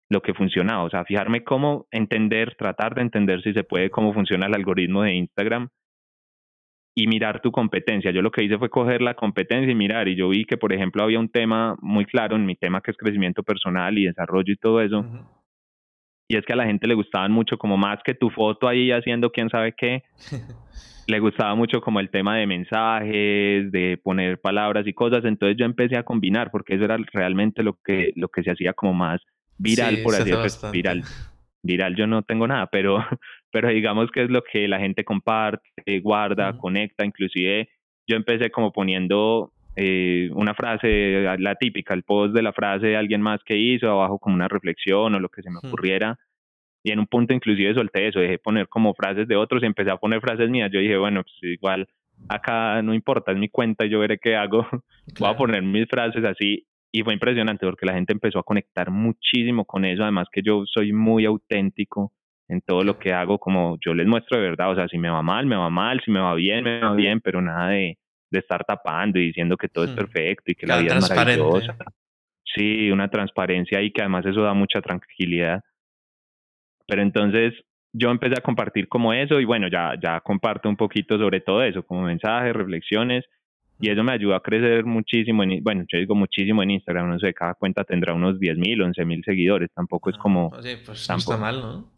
lo que funcionaba, o sea, fijarme cómo entender, tratar de entender si se puede, cómo funciona el algoritmo de Instagram y mirar tu competencia. Yo lo que hice fue coger la competencia y mirar, y yo vi que, por ejemplo, había un tema muy claro en mi tema que es crecimiento personal y desarrollo y todo eso, y es que a la gente le gustaban mucho como más que tu foto ahí haciendo quién sabe qué, le gustaba mucho como el tema de mensajes, de poner palabras y cosas, entonces yo empecé a combinar porque eso era realmente lo que lo que se hacía como más viral por así decirlo, viral. Viral yo no tengo nada, pero pero digamos que es lo que la gente comparte, guarda, conecta, inclusive yo empecé como poniendo eh, una frase, la típica, el post de la frase de alguien más que hizo, abajo como una reflexión o lo que se me ocurriera. Y en un punto inclusive solté eso, dejé poner como frases de otros y empecé a poner frases mías. Yo dije, bueno, pues igual acá no importa, es mi cuenta, yo veré qué hago. Voy a poner mis frases así. Y fue impresionante porque la gente empezó a conectar muchísimo con eso. Además que yo soy muy auténtico en todo lo que hago, como yo les muestro de verdad. O sea, si me va mal, me va mal, si me va bien, me va bien, pero nada de, de estar tapando y diciendo que todo es hmm. perfecto y que la vida es maravillosa. Sí, una transparencia y que además eso da mucha tranquilidad. Pero entonces yo empecé a compartir como eso y bueno, ya, ya comparto un poquito sobre todo eso, como mensajes, reflexiones y eso me ayudó a crecer muchísimo, en, bueno, yo digo muchísimo en Instagram, no sé, cada cuenta tendrá unos 10 mil, 11 mil seguidores, tampoco es ah, como... Oye, pues tampoco, está mal, ¿no?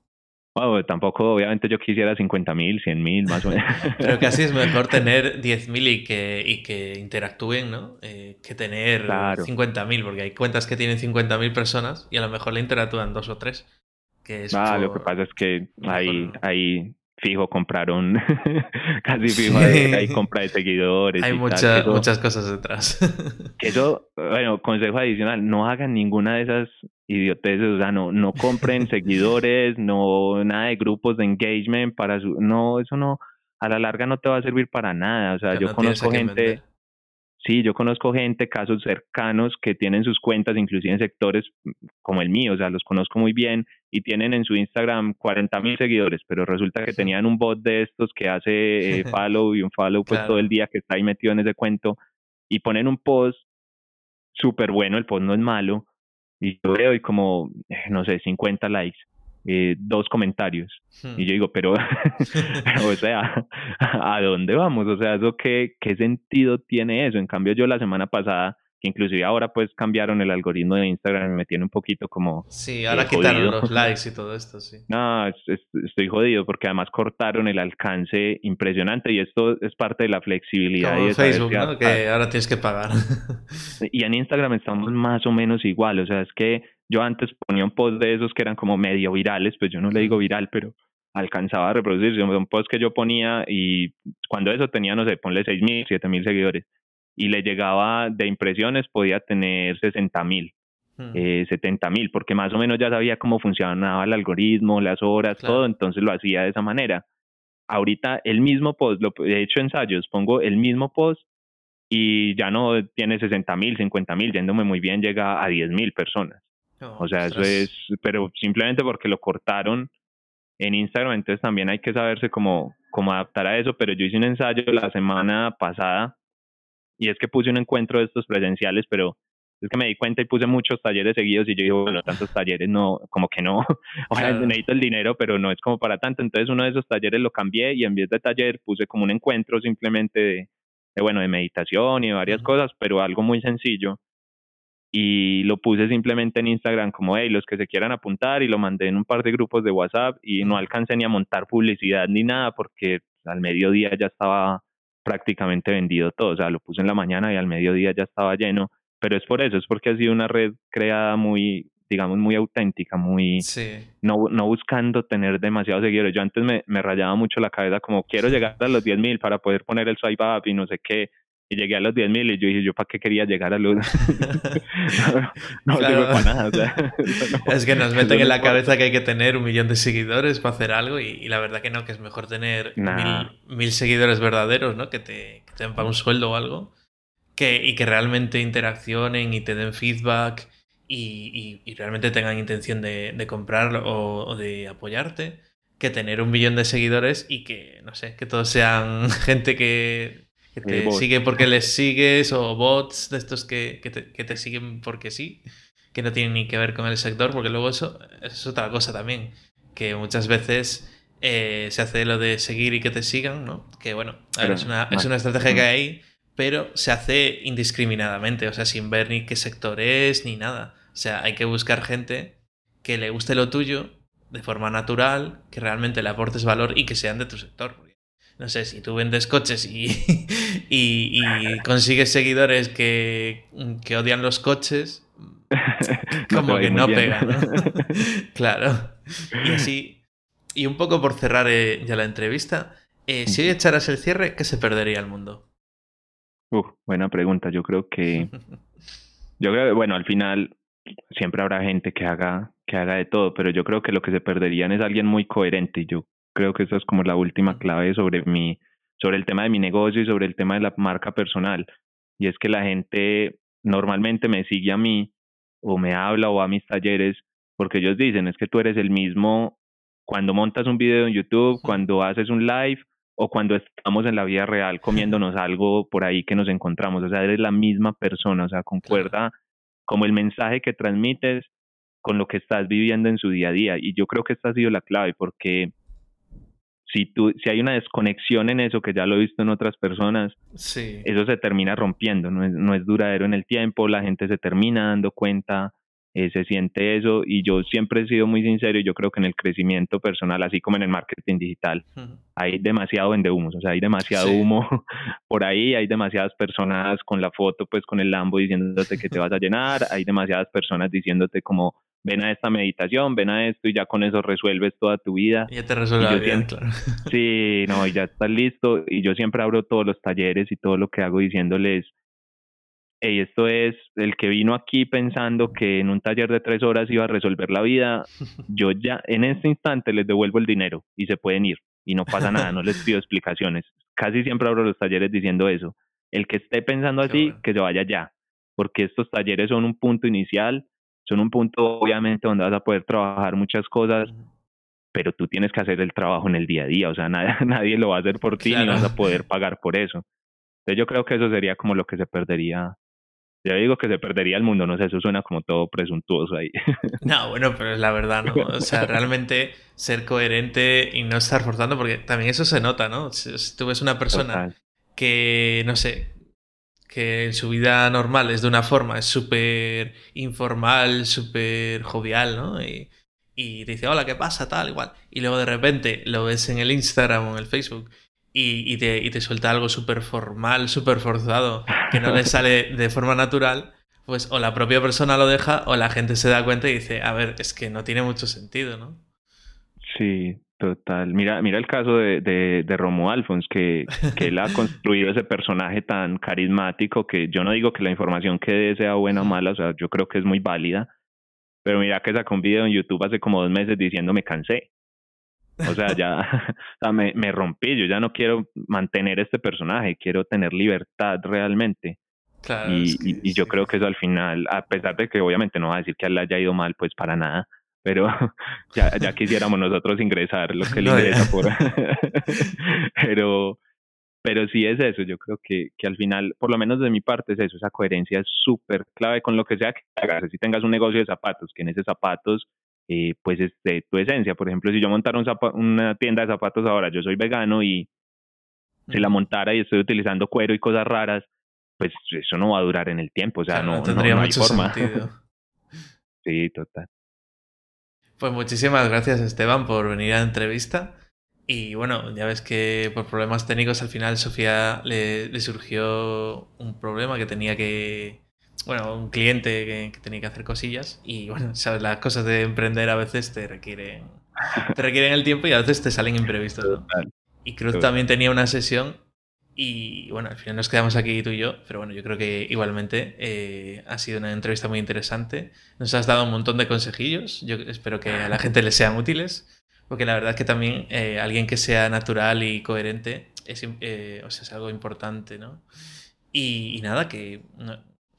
tampoco, obviamente yo quisiera 50 mil, 100 mil, más o menos. Pero casi es mejor tener 10 mil y que, y que interactúen, ¿no? Eh, que tener 50 mil, porque hay cuentas que tienen 50 mil personas y a lo mejor le interactúan dos o tres. Que es ah, lo que pasa es que ahí, ahí fijo compraron, casi fijo hay, compra de seguidores. Hay muchas muchas cosas detrás. eso, bueno, consejo adicional, no hagan ninguna de esas idioteces, o sea, no, no compren seguidores, no, nada de grupos de engagement para su, no, eso no, a la larga no te va a servir para nada, o sea, yo conozco gente, Sí, yo conozco gente, casos cercanos que tienen sus cuentas, inclusive en sectores como el mío, o sea, los conozco muy bien y tienen en su Instagram 40 mil seguidores, pero resulta que tenían un bot de estos que hace eh, follow y un follow pues todo el día que está ahí metido en ese cuento y ponen un post súper bueno, el post no es malo, y yo veo y como, eh, no sé, 50 likes eh, dos comentarios. Hmm. Y yo digo, pero, o sea, ¿a dónde vamos? O sea, ¿eso qué, ¿qué sentido tiene eso? En cambio, yo la semana pasada que inclusive ahora pues cambiaron el algoritmo de Instagram y me tiene un poquito como... Sí, ahora quitaron los likes y todo esto, sí. No, estoy jodido porque además cortaron el alcance impresionante y esto es parte de la flexibilidad. Como Facebook, ¿no? Que ahora tienes que pagar. y en Instagram estamos más o menos igual, o sea, es que yo antes ponía un post de esos que eran como medio virales, pues yo no le digo viral, pero alcanzaba a reproducirse, un post que yo ponía y cuando eso tenía, no sé, ponle 6.000, 7.000 seguidores y le llegaba de impresiones, podía tener 60 mil, hmm. eh, 70 mil, porque más o menos ya sabía cómo funcionaba el algoritmo, las horas, todo, entonces lo hacía de esa manera. Ahorita el mismo post, lo he hecho ensayos, pongo el mismo post y ya no tiene 60 mil, 50 mil, yéndome muy bien, llega a 10 mil personas. O sea, eso es, pero simplemente porque lo cortaron en Instagram, entonces también hay que saberse cómo, cómo adaptar a eso, pero yo hice un ensayo la semana pasada y es que puse un encuentro de estos presenciales, pero es que me di cuenta y puse muchos talleres seguidos y yo digo, bueno, tantos talleres no, como que no, sea, necesito el dinero, pero no es como para tanto. Entonces uno de esos talleres lo cambié y en vez de taller puse como un encuentro simplemente de, bueno, de meditación y de varias cosas, pero algo muy sencillo. Y lo puse simplemente en Instagram como, hey, los que se quieran apuntar y lo mandé en un par de grupos de WhatsApp y no alcancé ni a montar publicidad ni nada porque al mediodía ya estaba prácticamente vendido todo, o sea, lo puse en la mañana y al mediodía ya estaba lleno, pero es por eso, es porque ha sido una red creada muy, digamos, muy auténtica, muy, no, no buscando tener demasiados seguidores. Yo antes me, me rayaba mucho la cabeza como quiero llegar a los 10.000 para poder poner el swipe up y no sé qué, y llegué a los 10.000 y yo dije, ¿yo para qué quería llegar a los...? no, no para nada. es que nos meten en la cabeza que hay que tener un millón de seguidores para hacer algo y, la verdad que no, que es mejor tener mil, seguidores verdaderos, ¿no? Que te, que den para un sueldo o algo que, y que realmente interaccionen y te den feedback y, y, realmente tengan intención de, de comprarlo o, o de apoyarte que tener un millón de seguidores y que, no sé, que todos sean gente que que te sigue porque les sigues o bots de estos que, que, te, que, te, siguen porque sí, que no tienen ni que ver con el sector, porque luego eso, es otra cosa también, que muchas veces eh, se hace lo de seguir y que te sigan, ¿no? Que bueno, es, una, es una estrategia que hay, pero se hace indiscriminadamente, o sea, sin ver ni qué sector es ni nada. O sea, hay que buscar gente que le guste lo tuyo de forma natural, que realmente le aportes valor y que sean de tu sector no sé, si tú vendes coches y, y, consigues seguidores que, que, odian los coches, como que no pega, ¿no? claro. Y así, y un poco por cerrar eh, ya la entrevista, eh, si hoy echaras el cierre, ¿qué se perdería el mundo? Uf, buena pregunta. Yo creo que, yo creo que, bueno, al final siempre habrá gente que haga, que haga de todo, pero yo creo que lo que se perderían es alguien muy coherente. Yo creo que esa es como la última clave sobre mi, sobre el tema de mi negocio y sobre el tema de la marca personal. Y es que la gente normalmente me sigue a mí o me habla o va a mis talleres porque ellos dicen es que tú eres el mismo cuando montas un video en YouTube, cuando haces un live o cuando estamos en la vida real comiéndonos algo por ahí que nos encontramos. O sea, eres la misma persona, o sea, concuerda como el mensaje que transmites con lo que estás viviendo en su día a día. Y yo creo que esta ha sido la clave porque si, tú, si hay una desconexión en eso, que ya lo he visto en otras personas, sí. eso se termina rompiendo, no es, no es duradero en el tiempo, la gente se termina dando cuenta, eh, se siente eso y yo siempre he sido muy sincero y yo creo que en el crecimiento personal, así como en el marketing digital, hay demasiado vendehumos, o sea, hay demasiado humo por ahí, hay demasiadas personas con la foto, pues con el Lambo diciéndote que te vas a llenar, hay demasiadas personas diciéndote como ven a esta meditación, ven a esto y ya con eso resuelves toda tu vida. Ya te resuelve bien, claro. Sí, no, y ya estás listo. Y yo siempre abro todos los talleres y todo lo que hago diciéndoles, hey, esto es el que vino aquí pensando que en un taller de tres horas iba a resolver la vida, yo ya en este instante les devuelvo el dinero y se pueden ir y no pasa nada, no les pido explicaciones. Casi siempre abro los talleres diciendo eso. El que esté pensando así, que se vaya ya, porque estos talleres son un punto inicial son un punto obviamente donde vas a poder trabajar muchas cosas, pero tú tienes que hacer el trabajo en el día a día, o sea, nadie, nadie lo va a hacer por ti y no vas a poder pagar por eso. Entonces yo creo que eso sería como lo que se perdería. Yo digo que se perdería el mundo, no sé, eso suena como todo presuntuoso ahí. No, bueno, pero es la verdad, ¿no? O sea, realmente ser coherente y no estar forzando, porque también eso se nota, ¿no? Si tú ves una persona que, no sé, que en su vida normal es de una forma, es súper informal, súper jovial, ¿no? Y, y te dice, hola, ¿qué pasa? Tal, igual. Y luego de repente lo ves en el Instagram o en el Facebook y, y, te, y te, suelta algo súper formal, súper forzado, que no le sale de forma natural, pues o la propia persona lo deja o la gente se da cuenta y dice, a ver, es que no tiene mucho sentido, ¿no? Sí, Total. Mira, mira el caso de, de, de Romo Alfons, que, que él ha construido ese personaje tan carismático que yo no digo que la información que dé sea buena o mala, o sea, yo creo que es muy válida, pero mira que sacó un video en YouTube hace como dos meses diciendo me cansé. O sea, ya o sea, me, me rompí, yo ya no quiero mantener este personaje, quiero tener libertad realmente. Claro, y, y, yo creo que eso al final, a pesar de que obviamente no va a decir que a él le haya ido mal, pues para nada, pero ya, ya quisiéramos nosotros ingresar lo que él ingresa por pero pero sí es eso yo creo que, que al final por lo menos de mi parte es eso esa coherencia es súper clave con lo que sea que hagas. Si tengas un negocio de zapatos que en ese zapatos eh, pues es de tu esencia. Por ejemplo si yo montara un una tienda de zapatos ahora yo soy vegano y si la montara y estoy utilizando cuero y cosas raras pues eso no va a durar en el tiempo o sea no, no, no, hay forma. sí total pues muchísimas gracias Esteban por venir a la entrevista. Y bueno, ya ves que por problemas técnicos al final Sofía le, surgió un problema que tenía que... Bueno, un cliente que, tenía que hacer cosillas y bueno, sabes, las cosas de emprender a veces te requieren, te requieren el tiempo y a veces te salen imprevistos. ¿no? Y Cruz también tenía una sesión y bueno, al final nos quedamos aquí tú y yo, pero bueno, yo creo que igualmente eh, ha sido una entrevista muy interesante. Nos has dado un montón de consejillos, yo espero que a la gente les sean útiles, porque la verdad es que también eh, alguien que sea natural y coherente es, eh, o sea, es algo importante, ¿no? Y, nada, que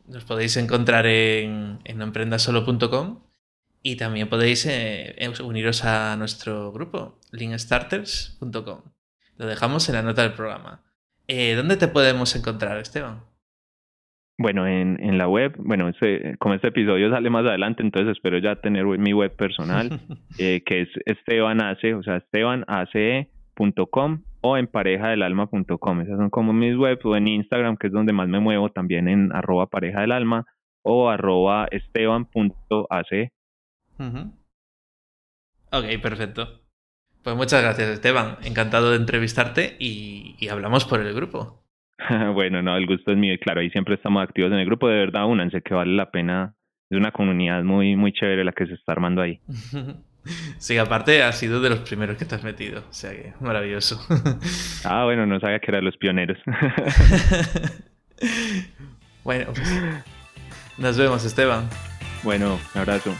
nos podéis encontrar en, en emprendasolo.com y también podéis uniros a nuestro grupo, linkstarters.com. Lo dejamos en la nota del programa. Eh, ¿Dónde te podemos encontrar, Esteban? Bueno, en, en la web, bueno, este, como este episodio sale más adelante, entonces espero ya tener mi web personal, eh, que es estebanace, o sea, estebanace.com o en parejadelalma.com. Esas son como mis webs, o en Instagram, que es donde más me muevo, también en arroba pareja del alma o arroba esteban.ac. Ok, perfecto. Pues muchas gracias, Esteban. Encantado de entrevistarte y, hablamos por el grupo. bueno, no, el gusto es mío y claro, ahí siempre estamos activos en el grupo. De verdad, únanse, que vale la pena. Es una comunidad muy, muy chévere la que se está armando ahí. Sí, aparte ha sido de los primeros que te has metido, o sea que maravilloso. Ah, bueno, no sabía que eran los pioneros. bueno, pues nos vemos, Esteban. Bueno, un abrazo.